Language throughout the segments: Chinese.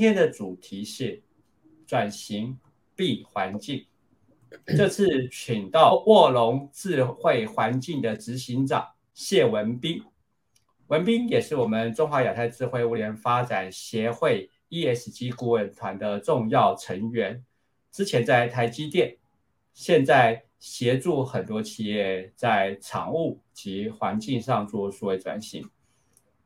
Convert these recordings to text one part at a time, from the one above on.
今天的主题是转型 B 环境。这次请到卧龙智慧环境的执行长谢文斌，文斌也是我们中华亚太智慧物联发展协会 ESG 顾问团的重要成员。之前在台积电，现在协助很多企业在厂务及环境上做数位转型。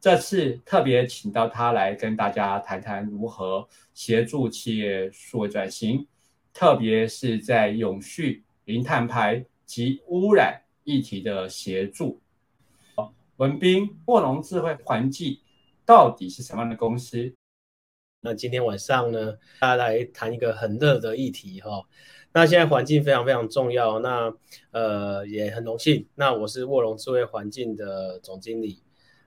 这次特别请到他来跟大家谈谈如何协助企业数位转型。特别是在永续、零碳排及污染议题的协助。文斌，卧龙智慧环境到底是什么样的公司？那今天晚上呢，大家来谈一个很热的议题哈。那现在环境非常非常重要，那呃也很荣幸，那我是卧龙智慧环境的总经理。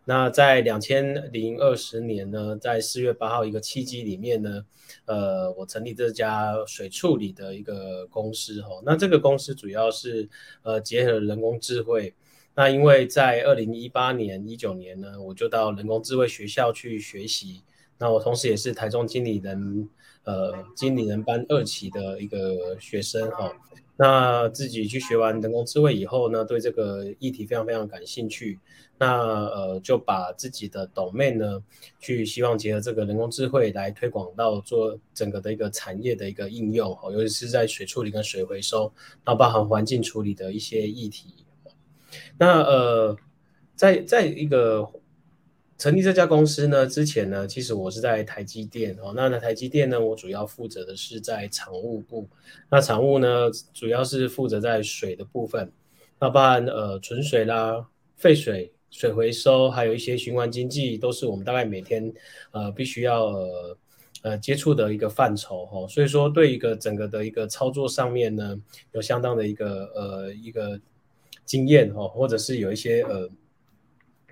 那在两千零二十年呢，在四月八号一个契机里面呢，呃，我成立这家水处理的一个公司哈。那这个公司主要是呃结合人工智慧。那因为在二零一八年、一九年呢，我就到人工智慧学校去学习。那我同时也是台中经理人呃经理人班二期的一个学生哈。那自己去学完人工智慧以后呢，对这个议题非常非常感兴趣。那呃就把自己的 domain 呢，去希望结合这个人工智慧来推广到做整个的一个产业的一个应用，哦，尤其是在水处理跟水回收，然后包含环境处理的一些议题。那呃，在在一个成立这家公司呢之前呢，其实我是在台积电哦。那那台积电呢，我主要负责的是在厂务部。那厂务呢，主要是负责在水的部分，那包含呃纯水啦、废水。水回收还有一些循环经济，都是我们大概每天呃必须要呃接触的一个范畴哈。所以说，对一个整个的一个操作上面呢，有相当的一个呃一个经验哈，或者是有一些呃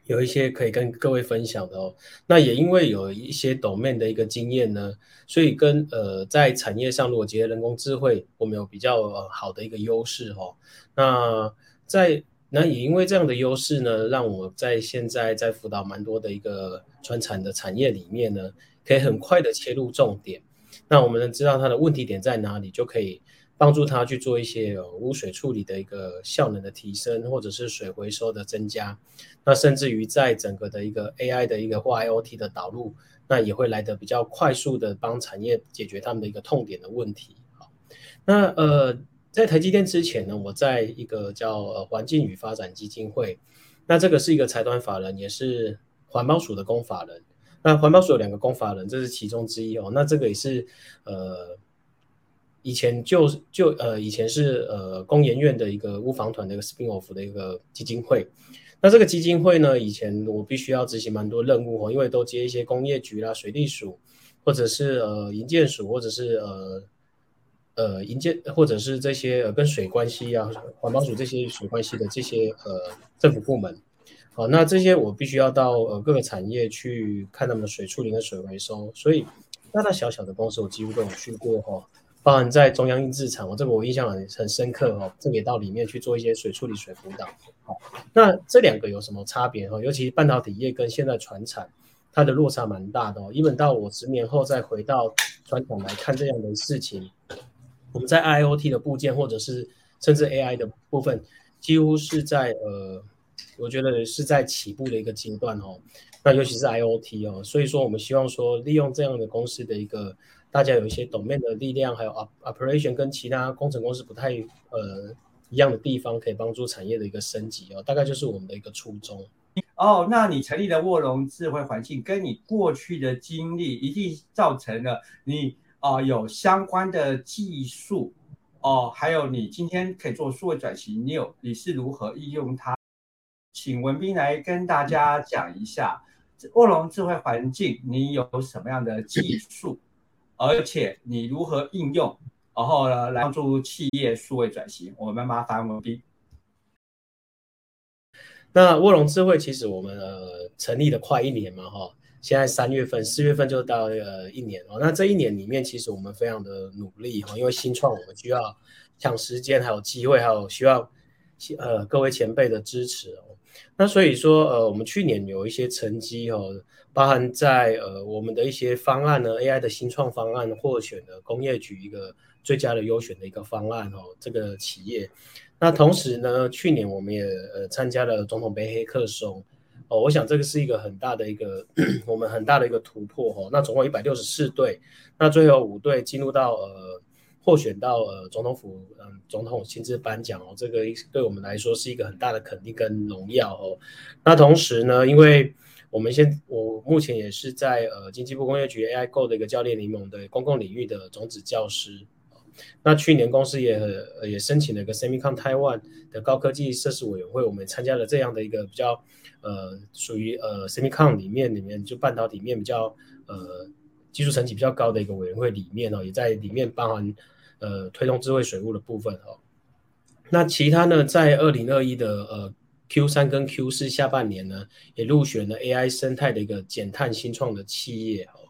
有一些可以跟各位分享的哦。那也因为有一些 domain 的一个经验呢，所以跟呃在产业上如果结合人工智慧，我们有比较好的一个优势哈。那在那也因为这样的优势呢，让我在现在在辅导蛮多的一个传产的产业里面呢，可以很快的切入重点。那我们能知道它的问题点在哪里，就可以帮助他去做一些污水处理的一个效能的提升，或者是水回收的增加。那甚至于在整个的一个 AI 的一个或 IOT 的导入，那也会来得比较快速的帮产业解决他们的一个痛点的问题。好，那呃。在台积电之前呢，我在一个叫呃环境与发展基金会，那这个是一个财团法人，也是环保署的公法人。那环保署有两个公法人，这是其中之一哦。那这个也是呃以前就就呃以前是呃工研院的一个物防团的一个 spin off 的一个基金会。那这个基金会呢，以前我必须要执行蛮多任务哦，因为都接一些工业局啦、水利署，或者是呃营建署，或者是呃。呃，营建或者是这些呃跟水关系啊，环保署这些水关系的这些呃政府部门，好，那这些我必须要到呃各个产业去看他们的水处理跟水回收，所以大大小小的公司我几乎都有去过哈，包含在中央印制厂，我这个我印象很很深刻哦，这个也到里面去做一些水处理水辅导，好，那这两个有什么差别哈？尤其半导体业跟现在船产，它的落差蛮大的哦，一本到我十年后再回到船厂来看这样的事情。我们在 IOT 的部件，或者是甚至 AI 的部分，几乎是在呃，我觉得是在起步的一个阶段哦。那尤其是 IOT 哦，所以说我们希望说，利用这样的公司的一个大家有一些 domain 的力量，还有 operation 跟其他工程公司不太呃一样的地方，可以帮助产业的一个升级哦。大概就是我们的一个初衷。哦，那你成立的卧龙智慧环境，跟你过去的经历，一定造成了你。哦，有相关的技术哦，还有你今天可以做数位转型，你有你是如何应用它？请文斌来跟大家讲一下卧龙智慧环境，你有什么样的技术，而且你如何应用，然后呢来帮助企业数位转型？我们麻烦文斌。那卧龙智慧其实我们呃成立的快一年嘛，哈。现在三月份、四月份就到呃一年哦。那这一年里面，其实我们非常的努力哈，因为新创我们需要抢时间，还有机会，还有需要呃各位前辈的支持哦。那所以说，呃，我们去年有一些成绩哦，包含在呃我们的一些方案呢，AI 的新创方案获选了工业局一个最佳的优选的一个方案哦，这个企业。那同时呢，去年我们也呃参加了总统杯黑客松哦，我想这个是一个很大的一个 我们很大的一个突破哦。那总共一百六十四队，那最后五队进入到呃。获选到呃总统府嗯总统亲自颁奖哦，这个对我们来说是一个很大的肯定跟荣耀哦。那同时呢，因为我们现我目前也是在呃经济部工业局 AI Go 的一个教练联盟的公共领域的种子教师。那去年公司也呃也申请了一个 Semicon Taiwan 的高科技设施委员会，我们参加了这样的一个比较呃属于呃 Semicon 里面里面就半导体面比较呃技术层级比较高的一个委员会里面哦，也在里面包含。呃，推动智慧水务的部分哦，那其他呢，在二零二一的呃 Q 三跟 Q 四下半年呢，也入选了 AI 生态的一个减碳新创的企业哦。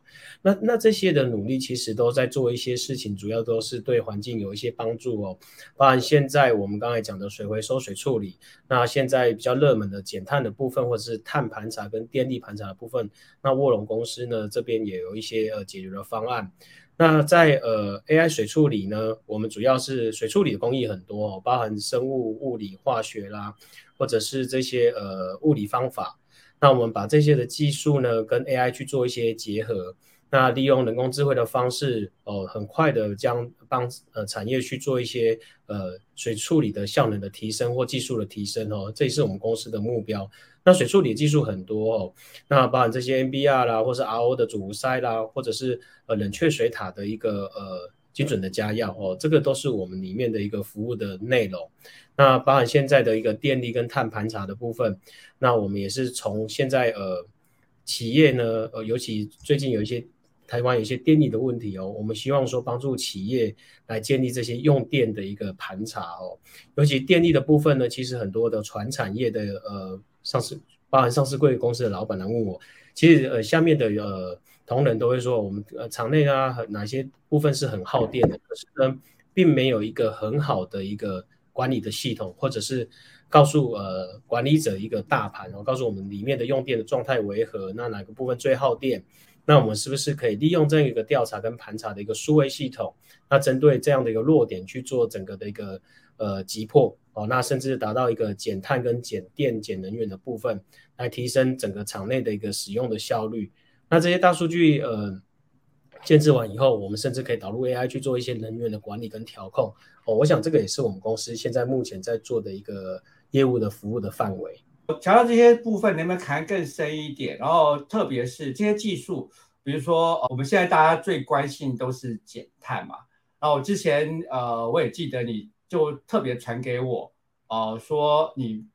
那那这些的努力其实都在做一些事情，主要都是对环境有一些帮助哦。包含现在我们刚才讲的水回收、水处理，那现在比较热门的减碳的部分，或者是碳盘查跟电力盘查的部分，那卧龙公司呢这边也有一些呃解决的方案。那在呃 AI 水处理呢，我们主要是水处理的工艺很多哦，包含生物、物理、化学啦，或者是这些呃物理方法。那我们把这些的技术呢，跟 AI 去做一些结合。那利用人工智慧的方式，哦，很快的将帮呃产业去做一些呃水处理的效能的提升或技术的提升哦，这也是我们公司的目标。那水处理技术很多哦，那包含这些 NBR 啦，或是 RO 的主塞啦，或者是呃冷却水塔的一个呃精准的加药哦，这个都是我们里面的一个服务的内容。那包含现在的一个电力跟碳盘查的部分，那我们也是从现在呃企业呢，呃尤其最近有一些。台湾有一些电力的问题哦，我们希望说帮助企业来建立这些用电的一个盘查哦，尤其电力的部分呢，其实很多的船产业的呃上市，包含上市贵公司的老板来问我，其实呃下面的呃同仁都会说，我们呃厂内啊哪些部分是很耗电的，可是呢并没有一个很好的一个管理的系统，或者是告诉呃管理者一个大盘，然后告诉我们里面的用电的状态为何，那哪个部分最耗电？那我们是不是可以利用这样一个调查跟盘查的一个数位系统？那针对这样的一个弱点去做整个的一个呃急迫哦，那甚至达到一个减碳跟减电减能源的部分，来提升整个厂内的一个使用的效率。那这些大数据呃建制完以后，我们甚至可以导入 AI 去做一些能源的管理跟调控哦。我想这个也是我们公司现在目前在做的一个业务的服务的范围。讲到这些部分，能不能谈更深一点？然后，特别是这些技术，比如说，我们现在大家最关心都是减碳嘛。然后之前，呃，我也记得你就特别传给我，呃，说你，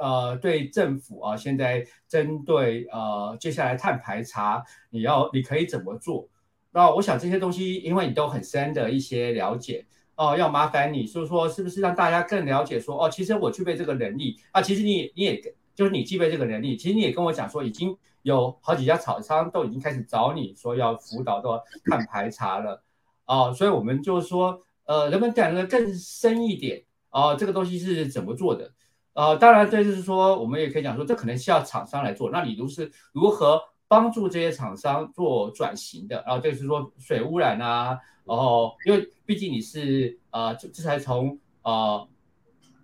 呃，对政府啊，现在针对呃接下来碳排查，你要你可以怎么做？那我想这些东西，因为你都很深的一些了解。哦，要麻烦你，就是说，是不是让大家更了解说，哦，其实我具备这个能力啊，其实你你也就是你具备这个能力，其实你也跟我讲说，已经有好几家厂商都已经开始找你说要辅导到碳排查了，哦，所以我们就是说，呃，能不能讲的更深一点？哦，这个东西是怎么做的？呃，当然这就是说，我们也可以讲说，这可能需要厂商来做，那你都是如何帮助这些厂商做转型的？然后就是说水污染啊。然后，因为毕竟你是呃，这这才从呃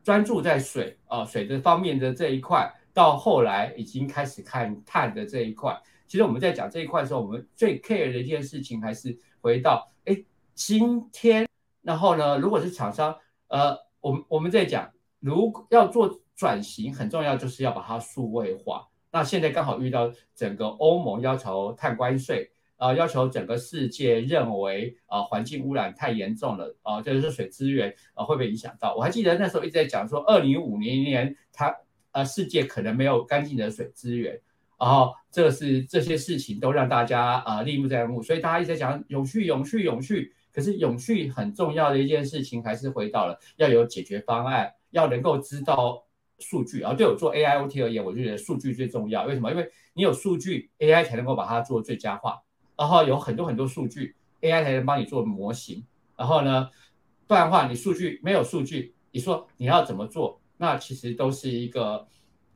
专注在水啊水的方面的这一块，到后来已经开始看碳的这一块。其实我们在讲这一块的时候，我们最 care 的一件事情还是回到，哎，今天，然后呢，如果是厂商，呃，我们我们在讲，如果要做转型，很重要就是要把它数位化。那现在刚好遇到整个欧盟要求碳关税。啊，要求整个世界认为啊，环境污染太严重了啊，就是水资源啊会被影响到。我还记得那时候一直在讲说，二零五零年它呃世界可能没有干净的水资源，然后这是这些事情都让大家啊立目在目，所以大家一直在讲永续、永续、永续。可是永续很重要的一件事情，还是回到了要有解决方案，要能够知道数据。啊，对我做 AIoT 而言，我就觉得数据最重要。为什么？因为你有数据，AI 才能够把它做最佳化。然后有很多很多数据，AI 才能帮你做模型。然后呢，不然的话，你数据没有数据，你说你要怎么做？那其实都是一个，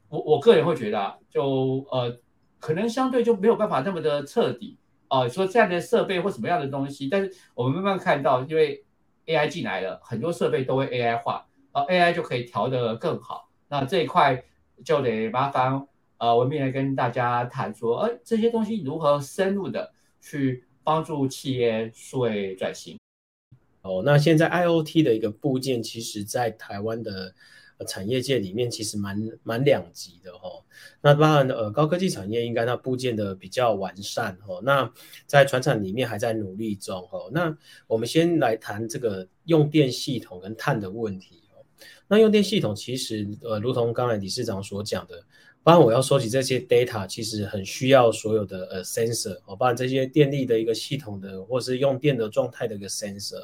我我个人会觉得，啊就呃，可能相对就没有办法那么的彻底哦，说这样的设备或什么样的东西，但是我们慢慢看到，因为 AI 进来了，很多设备都会 AI 化，呃，AI 就可以调得更好。那这一块就得麻烦呃文斌来跟大家谈说，哎，这些东西如何深入的去帮助企业数位转型。哦，那现在 IOT 的一个部件，其实在台湾的呃产业界里面，其实蛮蛮两极的哈。那当然，呃，高科技产业应该它部件的比较完善哈。那在船厂里面还在努力中哈。那我们先来谈这个用电系统跟碳的问题哦。那用电系统其实，呃，如同刚才理事长所讲的，包括我要收集这些 data，其实很需要所有的呃 sensor 哦，包含这些电力的一个系统的，或是用电的状态的一个 sensor。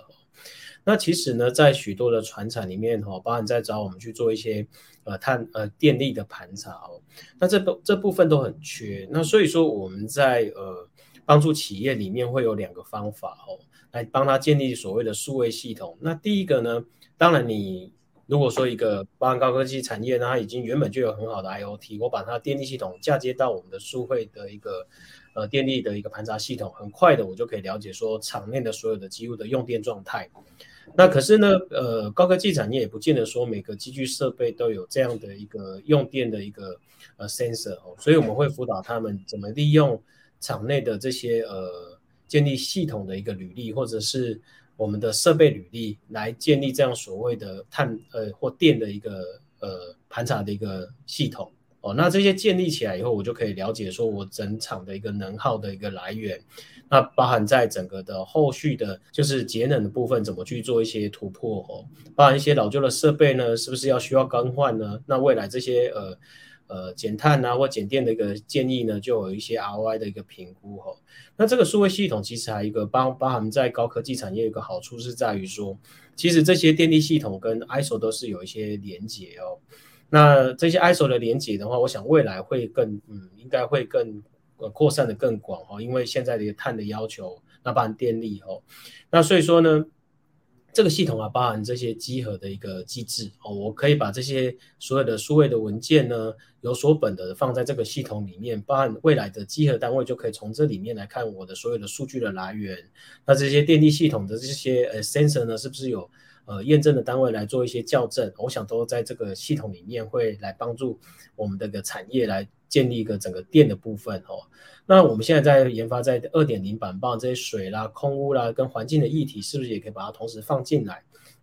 那其实呢，在许多的船厂里面哈，包含在找我们去做一些呃碳呃电力的盘查哦，那这部这部分都很缺。那所以说我们在呃帮助企业里面会有两个方法哦，来帮他建立所谓的数位系统。那第一个呢，当然你如果说一个包含高科技产业，它已经原本就有很好的 IOT，我把它电力系统嫁接到我们的数位的一个呃电力的一个盘查系统，很快的我就可以了解说场内的所有的机务的用电状态。那可是呢，呃，高科技产业也不见得说每个机具设备都有这样的一个用电的一个呃 sensor 哦，所以我们会辅导他们怎么利用场内的这些呃建立系统的一个履历，或者是我们的设备履历来建立这样所谓的碳呃或电的一个呃盘查的一个系统。哦，那这些建立起来以后，我就可以了解说我整场的一个能耗的一个来源，那包含在整个的后续的，就是节能的部分怎么去做一些突破哦，包含一些老旧的设备呢，是不是要需要更换呢？那未来这些呃呃减碳啊或减电的一个建议呢，就有一些 ROI 的一个评估哦。那这个数位系统其实还有一个包包含在高科技产业有个好处是在于说，其实这些电力系统跟 ISO 都是有一些连接哦。那这些 ISO 的连接的话，我想未来会更，嗯，应该会更扩散的更广哈，因为现在的一个碳的要求，那包含电力哦，那所以说呢，这个系统啊，包含这些集合的一个机制哦，我可以把这些所有的数位的文件呢，有所本的放在这个系统里面，包含未来的集合单位就可以从这里面来看我的所有的数据的来源，那这些电力系统的这些呃 sensor 呢，是不是有？呃，验证的单位来做一些校正，我想都在这个系统里面会来帮助我们这个产业来建立一个整个电的部分哦。那我们现在在研发在二点零版，棒这些水啦、空污啦跟环境的议题，是不是也可以把它同时放进来？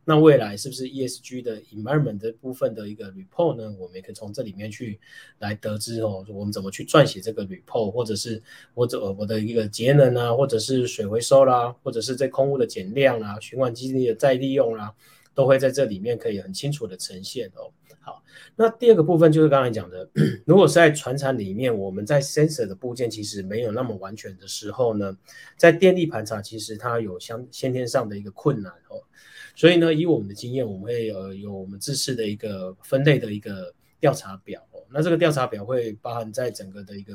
那未来是不是 ESG 的 environment 的部分的一个 report 呢？我们也可以从这里面去来得知哦，我们怎么去撰写这个 report，或者是我怎我的一个节能啊，或者是水回收啦，或者是这空污的减量啊，循环基地的再利用啦，都会在这里面可以很清楚的呈现哦。好，那第二个部分就是刚才讲的，如果是在船厂里面，我们在 sensor 的部件其实没有那么完全的时候呢，在电力盘查其实它有相先天上的一个困难哦。所以呢，以我们的经验，我们会呃有我们自式的一个分类的一个调查表哦。那这个调查表会包含在整个的一个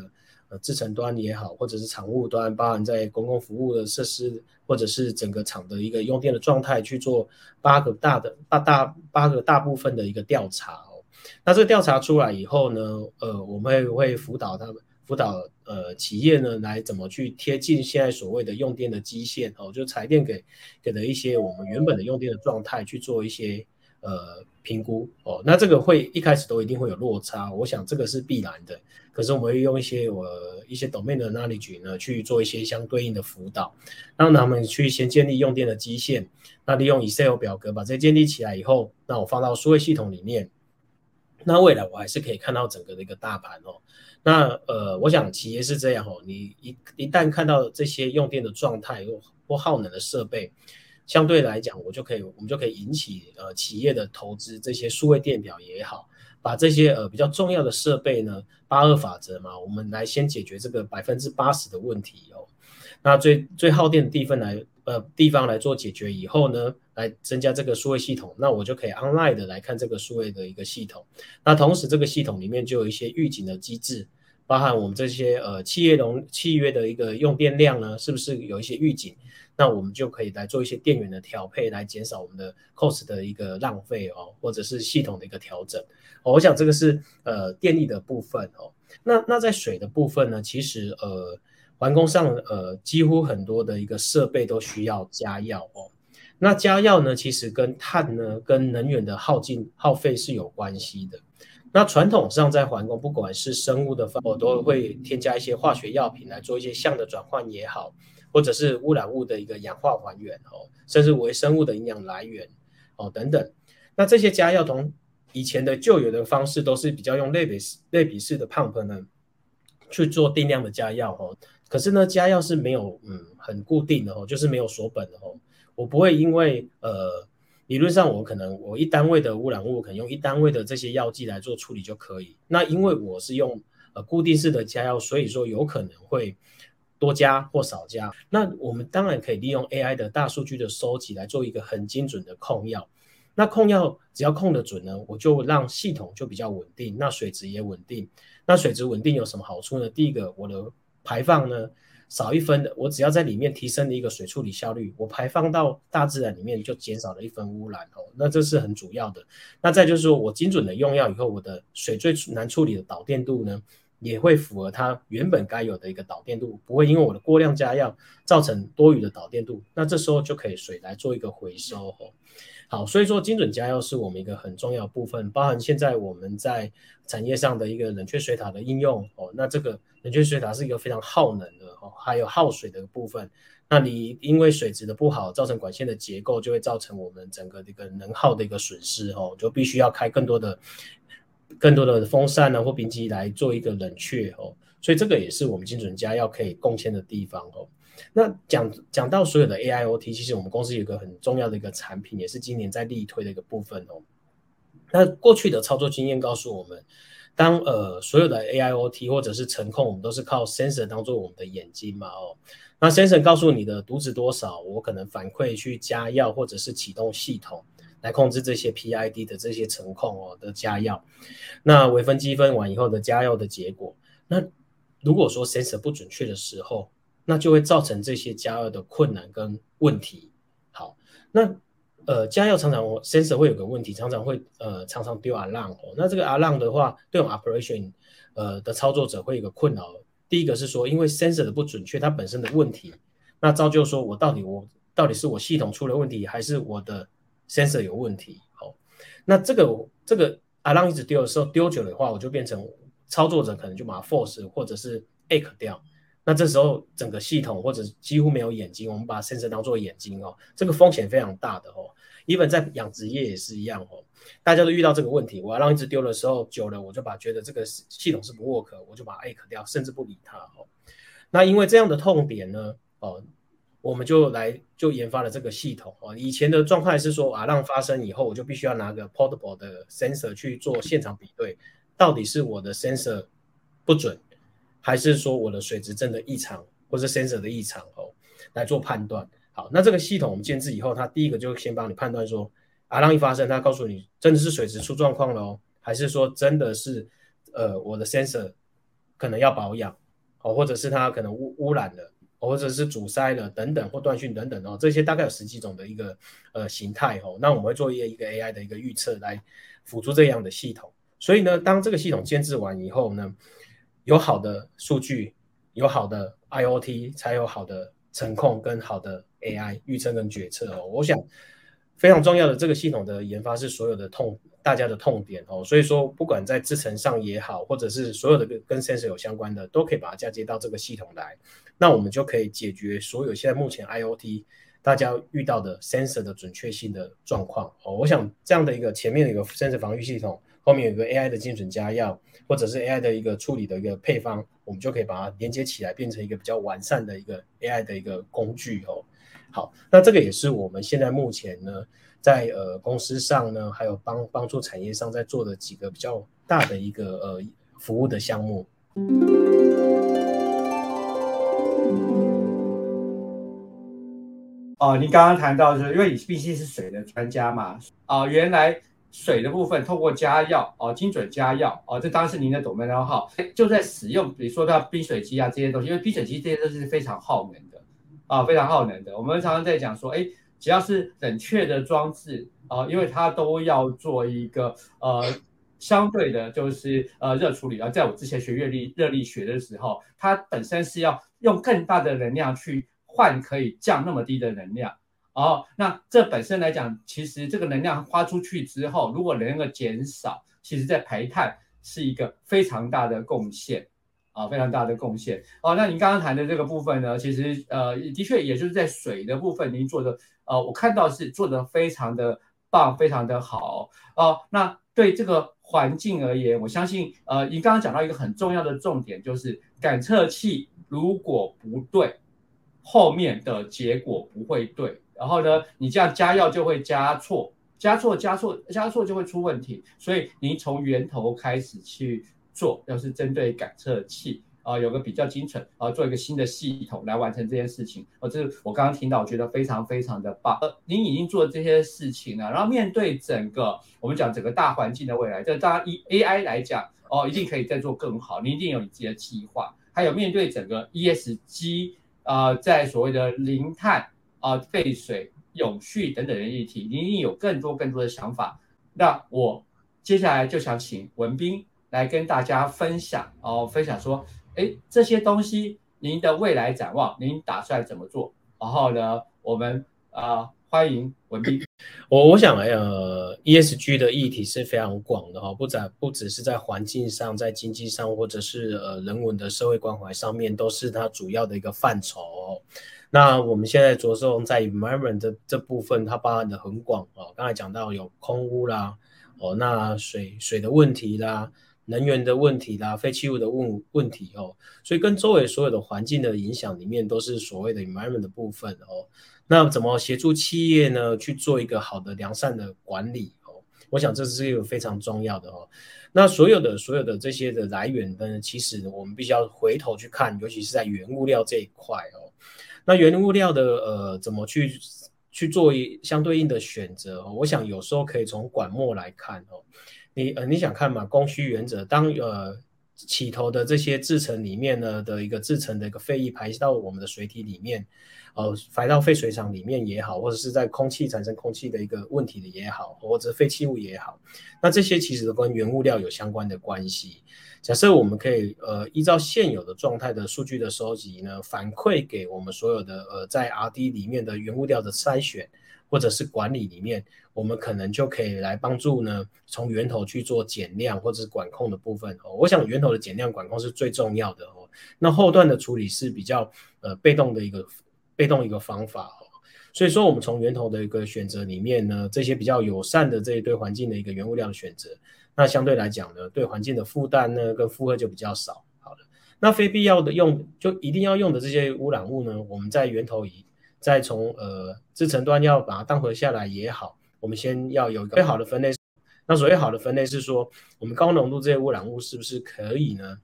呃制程端也好，或者是厂务端，包含在公共服务的设施，或者是整个厂的一个用电的状态去做八个大的八大八个大部分的一个调查哦。那这个调查出来以后呢，呃，我们会会辅导他们。辅导呃企业呢，来怎么去贴近现在所谓的用电的基线哦，就财电给给的一些我们原本的用电的状态去做一些呃评估哦，那这个会一开始都一定会有落差，我想这个是必然的。可是我们会用一些我一些 domain 的 knowledge 呢去做一些相对应的辅导，让他们去先建立用电的基线，那利用 Excel 表格把这建立起来以后，那我放到数位系统里面，那未来我还是可以看到整个的一个大盘哦。那呃，我想企业是这样哦，你一一旦看到这些用电的状态或或耗能的设备，相对来讲，我就可以我们就可以引起呃企业的投资这些数位电表也好，把这些呃比较重要的设备呢，八二法则嘛，我们来先解决这个百分之八十的问题哦。那最最耗电的地方来呃地方来做解决以后呢，来增加这个数位系统，那我就可以 online 的来看这个数位的一个系统。那同时这个系统里面就有一些预警的机制。包含我们这些呃企业容契约的一个用电量呢，是不是有一些预警？那我们就可以来做一些电源的调配，来减少我们的 cost 的一个浪费哦，或者是系统的一个调整。我想这个是呃电力的部分哦。那那在水的部分呢，其实呃环工上呃几乎很多的一个设备都需要加药哦。那加药呢，其实跟碳呢跟能源的耗尽耗费是有关系的。那传统上在环工，不管是生物的方，我都会添加一些化学药品来做一些相的转换也好，或者是污染物的一个氧化还原哦，甚至微生物的营养来源哦等等。那这些加药同以前的旧有的方式都是比较用类比类比式的 pump 呢去做定量的加药哦。可是呢，加药是没有嗯很固定的哦，就是没有锁本的哦。我不会因为呃。理论上，我可能我一单位的污染物可能用一单位的这些药剂来做处理就可以。那因为我是用呃固定式的加药，所以说有可能会多加或少加。那我们当然可以利用 AI 的大数据的收集来做一个很精准的控药。那控药只要控得准呢，我就让系统就比较稳定，那水质也稳定。那水质稳定有什么好处呢？第一个，我的排放呢？少一分的，我只要在里面提升了一个水处理效率，我排放到大自然里面就减少了一分污染哦，那这是很主要的。那再就是说我精准的用药以后，我的水最难处理的导电度呢，也会符合它原本该有的一个导电度，不会因为我的过量加药造成多余的导电度，那这时候就可以水来做一个回收哦。好，所以说精准加药是我们一个很重要部分，包含现在我们在产业上的一个冷却水塔的应用哦。那这个冷却水塔是一个非常耗能的哦，还有耗水的部分。那你因为水质的不好，造成管线的结构就会造成我们整个这个能耗的一个损失哦，就必须要开更多的、更多的风扇呢或冰机来做一个冷却哦。所以这个也是我们精准家要可以贡献的地方哦。那讲讲到所有的 AIoT，其实我们公司有个很重要的一个产品，也是今年在力推的一个部分哦。那过去的操作经验告诉我们，当呃所有的 AIoT 或者是程控，我们都是靠 sensor 当做我们的眼睛嘛哦。那 sensor 告诉你的读值多少，我可能反馈去加药或者是启动系统来控制这些 PID 的这些程控哦的加药。那微分积分完以后的加药的结果，那如果说 sensor 不准确的时候，那就会造成这些加药的困难跟问题。好，那呃加药常常 sensor 会有个问题，常常会呃常常丢 alarm 哦。那这个 alarm 的话，对我们 operation 呃的操作者会有个困扰。第一个是说，因为 sensor 的不准确，它本身的问题，那造就说我到底我到底是我系统出了问题，还是我的 sensor 有问题？好，那这个这个 alarm 一直丢的时候，丢久的话，我就变成操作者可能就把它 force 或者是 ache 掉。那这时候整个系统或者几乎没有眼睛，我们把 sensor 当做眼睛哦，这个风险非常大的哦。even 在养殖业也是一样哦，大家都遇到这个问题。我要让一只丢的时候，久了我就把觉得这个系统是不 work，我就把 A 克掉，甚至不理它哦。那因为这样的痛点呢，哦，我们就来就研发了这个系统哦。以前的状态是说啊，让发生以后，我就必须要拿个 portable 的 sensor 去做现场比对，到底是我的 sensor 不准。还是说我的水质真的异常，或是 sensor 的异常哦，来做判断。好，那这个系统我们建制以后，它第一个就先帮你判断说，阿浪一发生，它告诉你真的是水质出状况了哦，还是说真的是呃我的 sensor 可能要保养哦，或者是它可能污污染了，或者是阻塞了等等或断讯等等哦，这些大概有十几种的一个呃形态哦。那我们会做一个一个 AI 的一个预测来辅助这样的系统。所以呢，当这个系统建制完以后呢。有好的数据，有好的 IOT，才有好的程控跟好的 AI 预测跟决策哦。我想非常重要的这个系统的研发是所有的痛大家的痛点哦。所以说，不管在制程上也好，或者是所有的跟跟 sensor 有相关的，都可以把它嫁接到这个系统来。那我们就可以解决所有现在目前 IOT 大家遇到的 sensor 的准确性的状况哦。我想这样的一个前面的一个 sensor 防御系统。后面有个 AI 的精准加药，或者是 AI 的一个处理的一个配方，我们就可以把它连接起来，变成一个比较完善的一个 AI 的一个工具哦。好，那这个也是我们现在目前呢，在呃公司上呢，还有帮帮助产业上在做的几个比较大的一个呃服务的项目。哦，你刚刚谈到是因为你毕竟是水的专家嘛，啊，原来。水的部分，透过加药哦，精准加药哦，这当然是您的懂门号。就在使用，比如说到冰水机啊这些东西，因为冰水机这些都是非常耗能的啊，非常耗能的。我们常常在讲说，哎，只要是冷却的装置啊，因为它都要做一个呃相对的，就是呃热处理啊。在我之前学热力热力学的时候，它本身是要用更大的能量去换可以降那么低的能量。哦，那这本身来讲，其实这个能量花出去之后，如果能够减少，其实在排碳是一个非常大的贡献，啊，非常大的贡献。哦，那您刚刚谈的这个部分呢，其实呃，的确也就是在水的部分，您做的呃，我看到是做的非常的棒，非常的好。哦，那对这个环境而言，我相信呃，您刚刚讲到一个很重要的重点，就是感测器如果不对，后面的结果不会对。然后呢，你这样加药就会加错，加错加错加错就会出问题。所以你从源头开始去做，要是针对感测器啊，有个比较精准啊，做一个新的系统来完成这件事情。哦，这是我刚刚听到，我觉得非常非常的棒。呃，您已经做这些事情了，然后面对整个我们讲整个大环境的未来，这当然以 AI 来讲，哦，一定可以再做更好。你一定有你自己的计划，还有面对整个 ESG 啊，在所谓的零碳。啊，废水、永续等等的议题，您一定有更多更多的想法。那我接下来就想请文斌来跟大家分享哦，分享说，哎，这些东西您的未来展望，您打算怎么做？然后呢，我们啊，欢迎文斌。我我想，呃，ESG 的议题是非常广的哈，不在不只是在环境上，在经济上，或者是呃人文的社会关怀上面，都是它主要的一个范畴。那我们现在着重在 environment 这这部分，它包含的很广哦。刚才讲到有空污啦，哦，那水水的问题啦，能源的问题啦，废弃物的问问题哦，所以跟周围所有的环境的影响里面，都是所谓的 environment 的部分哦。那怎么协助企业呢去做一个好的良善的管理哦？我想这是一个非常重要的哦。那所有的所有的这些的来源呢，其实我们必须要回头去看，尤其是在原物料这一块哦。那原物料的呃，怎么去去做一相对应的选择？我想有时候可以从管末来看哦。你呃，你想看嘛？供需原则，当呃起头的这些制成里面呢的一个制成的一个废液排到我们的水体里面，呃，排到废水厂里面也好，或者是在空气产生空气的一个问题的也好，或者废弃物也好，那这些其实都跟原物料有相关的关系。假设我们可以呃依照现有的状态的数据的收集呢，反馈给我们所有的呃在 R D 里面的原物料的筛选或者是管理里面，我们可能就可以来帮助呢从源头去做减量或者是管控的部分哦。我想源头的减量管控是最重要的哦。那后段的处理是比较呃被动的一个被动一个方法哦。所以说我们从源头的一个选择里面呢，这些比较友善的这一对环境的一个原物料的选择。那相对来讲呢，对环境的负担呢，跟负荷就比较少。好了，那非必要的用就一定要用的这些污染物呢，我们在源头以再从呃制成端要把它当回下来也好，我们先要有一个最好的分类。那所谓好的分类是说，我们高浓度这些污染物是不是可以呢，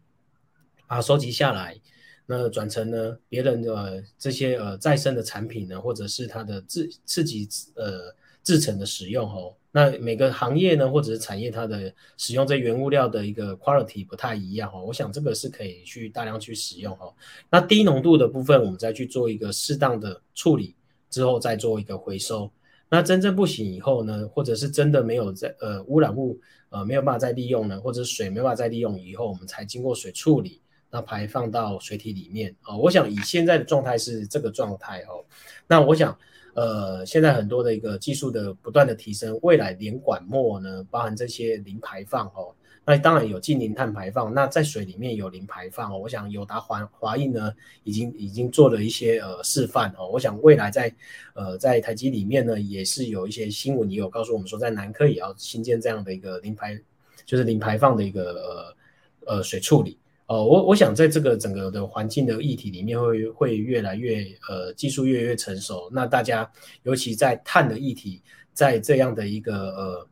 把它收集下来，那转成呢别人的这些呃再生的产品呢，或者是它的自自己呃制成的使用哦。那每个行业呢，或者是产业，它的使用这原物料的一个 quality 不太一样哦。我想这个是可以去大量去使用哦。那低浓度的部分，我们再去做一个适当的处理之后，再做一个回收。那真正不行以后呢，或者是真的没有在呃污染物呃没有办法再利用呢，或者水没办法再利用以后，我们才经过水处理，那排放到水体里面啊。我想以现在的状态是这个状态哦。那我想。呃，现在很多的一个技术的不断的提升，未来连管末呢，包含这些零排放哦，那当然有近零碳排放，那在水里面有零排放哦。我想友达华华映呢，已经已经做了一些呃示范哦。我想未来在呃在台积里面呢，也是有一些新闻也有告诉我们说，在南科也要新建这样的一个零排，就是零排放的一个呃呃水处理。哦，我我想在这个整个的环境的议题里面，会会越来越呃技术越来越成熟。那大家尤其在碳的议题，在这样的一个呃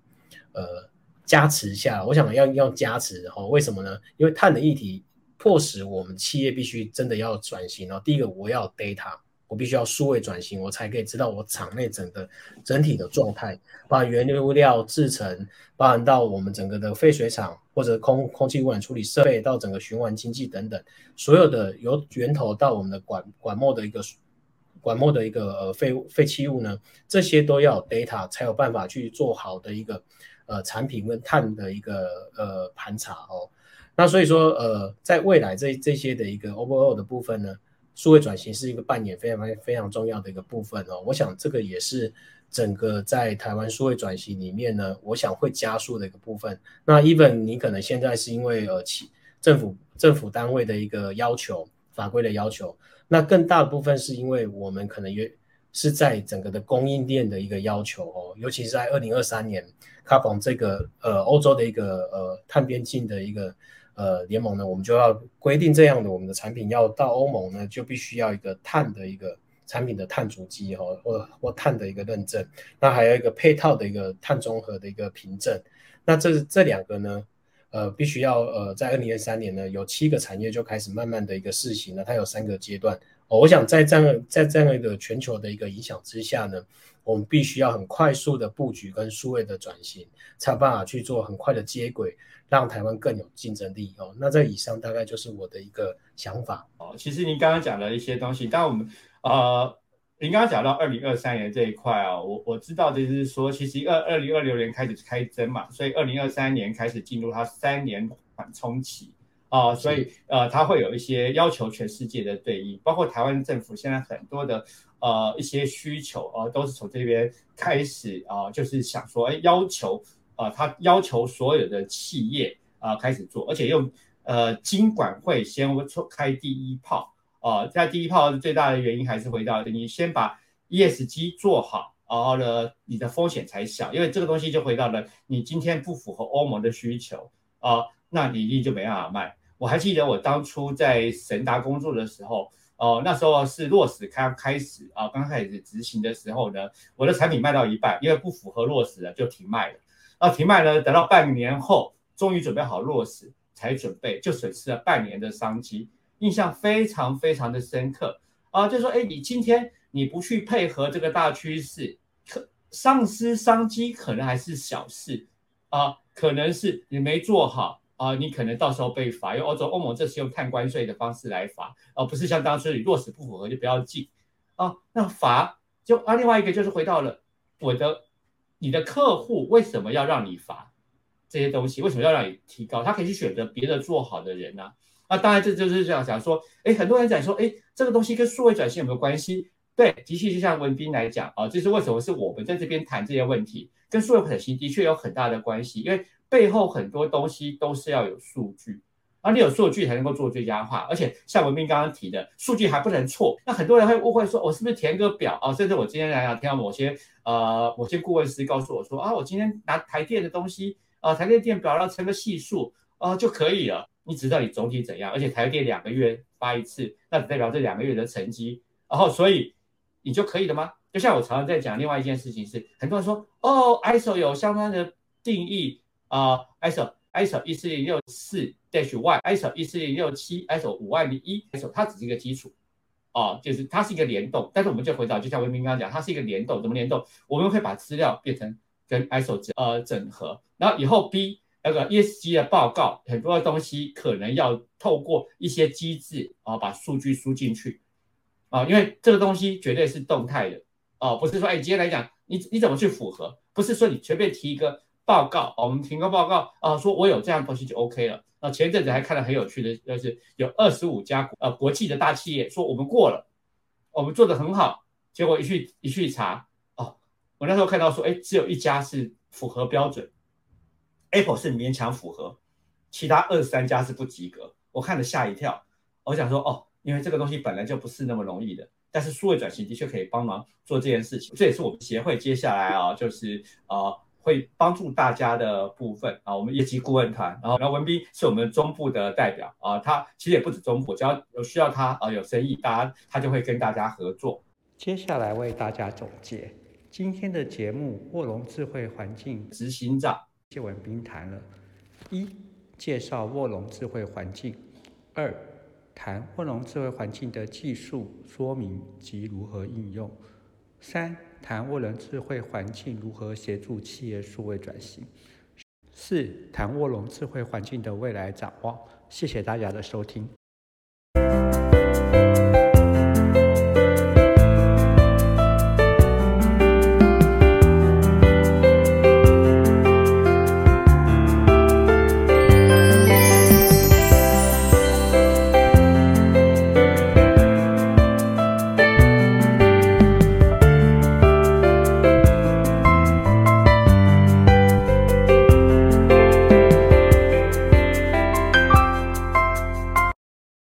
呃加持下，我想要要加持哈？为什么呢？因为碳的议题迫使我们企业必须真的要转型哦。第一个，我要 data。我必须要数位转型，我才可以知道我厂内整个整体的状态，把原物料制成，包含到我们整个的废水厂或者空空气污染处理设备，到整个循环经济等等，所有的由源头到我们的管管末的一个管末的一个呃废废弃物呢，这些都要 data 才有办法去做好的一个呃产品跟碳的一个呃盘查哦。那所以说呃，在未来这这些的一个 overall 的部分呢，数位转型是一个扮演非常非常重要的一个部分哦。我想这个也是整个在台湾数位转型里面呢，我想会加速的一个部分。那 even 你可能现在是因为呃政府政府单位的一个要求。法规的要求，那更大的部分是因为我们可能也是在整个的供应链的一个要求哦，尤其是在二零二三年，Carbon 这个呃欧洲的一个呃碳边境的一个呃联盟呢，我们就要规定这样的，我们的产品要到欧盟呢，就必须要一个碳的一个产品的碳足迹哈，或或碳的一个认证，那还有一个配套的一个碳综合的一个凭证，那这这两个呢？呃，必须要呃，在二零二三年呢，有七个产业就开始慢慢的一个试行了。它有三个阶段。哦，我想在这样在这样一个全球的一个影响之下呢，我们必须要很快速的布局跟数位的转型，才有办法去做很快的接轨，让台湾更有竞争力。哦，那这以上大概就是我的一个想法。哦，其实您刚刚讲的一些东西，但我们呃。您刚刚讲到二零二三年这一块啊，我我知道的是说，其实二二零二六年开始开征嘛，所以二零二三年开始进入它三年缓冲期啊，所以呃，它会有一些要求全世界的对应，包括台湾政府现在很多的呃一些需求啊，都是从这边开始啊，就是想说，哎，要求啊，他要求所有的企业啊开始做，而且用呃金管会先开第一炮。啊，在第一炮最大的原因还是回到你先把 ESG 做好，然后呢，你的风险才小。因为这个东西就回到了你今天不符合欧盟的需求啊，那你一定就没办法卖。我还记得我当初在神达工作的时候，哦，那时候是落实开开始啊，刚开始执行的时候呢，我的产品卖到一半，因为不符合落实了就停卖了。那停卖呢，等到半年后终于准备好落实才准备，就损失了半年的商机。印象非常非常的深刻啊，就说哎，你今天你不去配合这个大趋势，可丧失商机可能还是小事啊，可能是你没做好啊，你可能到时候被罚，因为欧洲欧盟这是用碳关税的方式来罚，而不是像当初你落实不符合就不要进啊，那罚就啊，另外一个就是回到了我的你的客户为什么要让你罚这些东西？为什么要让你提高？他可以去选择别的做好的人呢？那当然，这就是这样讲说，哎，很多人讲说，哎，这个东西跟数位转型有没有关系？对，的确就像文斌来讲啊，这是为什么是我们在这边谈这些问题，跟数位转型的确有很大的关系，因为背后很多东西都是要有数据，而你有数据才能够做最佳化，而且像文斌刚刚提的，数据还不能错。那很多人会误会说，我是不是填个表啊？甚至我今天来讲，听到某些呃某些顾问师告诉我说，啊，我今天拿台电的东西啊，台电电表然后乘个系数啊就可以了。你只知道你总体怎样，而且台电两个月发一次，那只代表这两个月的成绩，然后所以你就可以了吗？就像我常常在讲另外一件事情是，很多人说哦，ISO 有相关的定义啊，ISO ISO 一四零六四 dash Y，ISO 一四零六七，ISO 五万零一，ISO 它只是一个基础啊，就是它是一个联动，但是我们就回到，就像文明刚刚讲，它是一个联动，怎么联动？我们会把资料变成跟 ISO 整呃整合，然后以后 B。那个 ESG 的报告，很多的东西可能要透过一些机制啊，把数据输进去啊，因为这个东西绝对是动态的哦，不是说哎，今天来讲，你你怎么去符合？不是说你随便提一个报告，我们提个报告啊，说我有这样东西就 OK 了。那前一阵子还看到很有趣的，就是有二十五家呃国际的大企业说我们过了，我们做的很好，结果一去一去查哦，我那时候看到说，哎，只有一家是符合标准。Apple 是勉强符合，其他二十三家是不及格。我看了吓一跳，我想说哦，因为这个东西本来就不是那么容易的，但是数位转型的确可以帮忙做这件事情。这也是我们协会接下来啊，就是呃会帮助大家的部分啊。我们业绩顾问团，然后然后文斌是我们中部的代表啊，他其实也不止中部，只要有需要他啊有生意，大家他就会跟大家合作。接下来为大家总结今天的节目：卧龙智慧环境执行长。谢文斌谈了：一、介绍卧龙智慧环境；二、谈卧龙智慧环境的技术说明及如何应用；三、谈沃伦智慧环境如何协助企业数位转型；四、谈卧龙智慧环境的未来展望。谢谢大家的收听。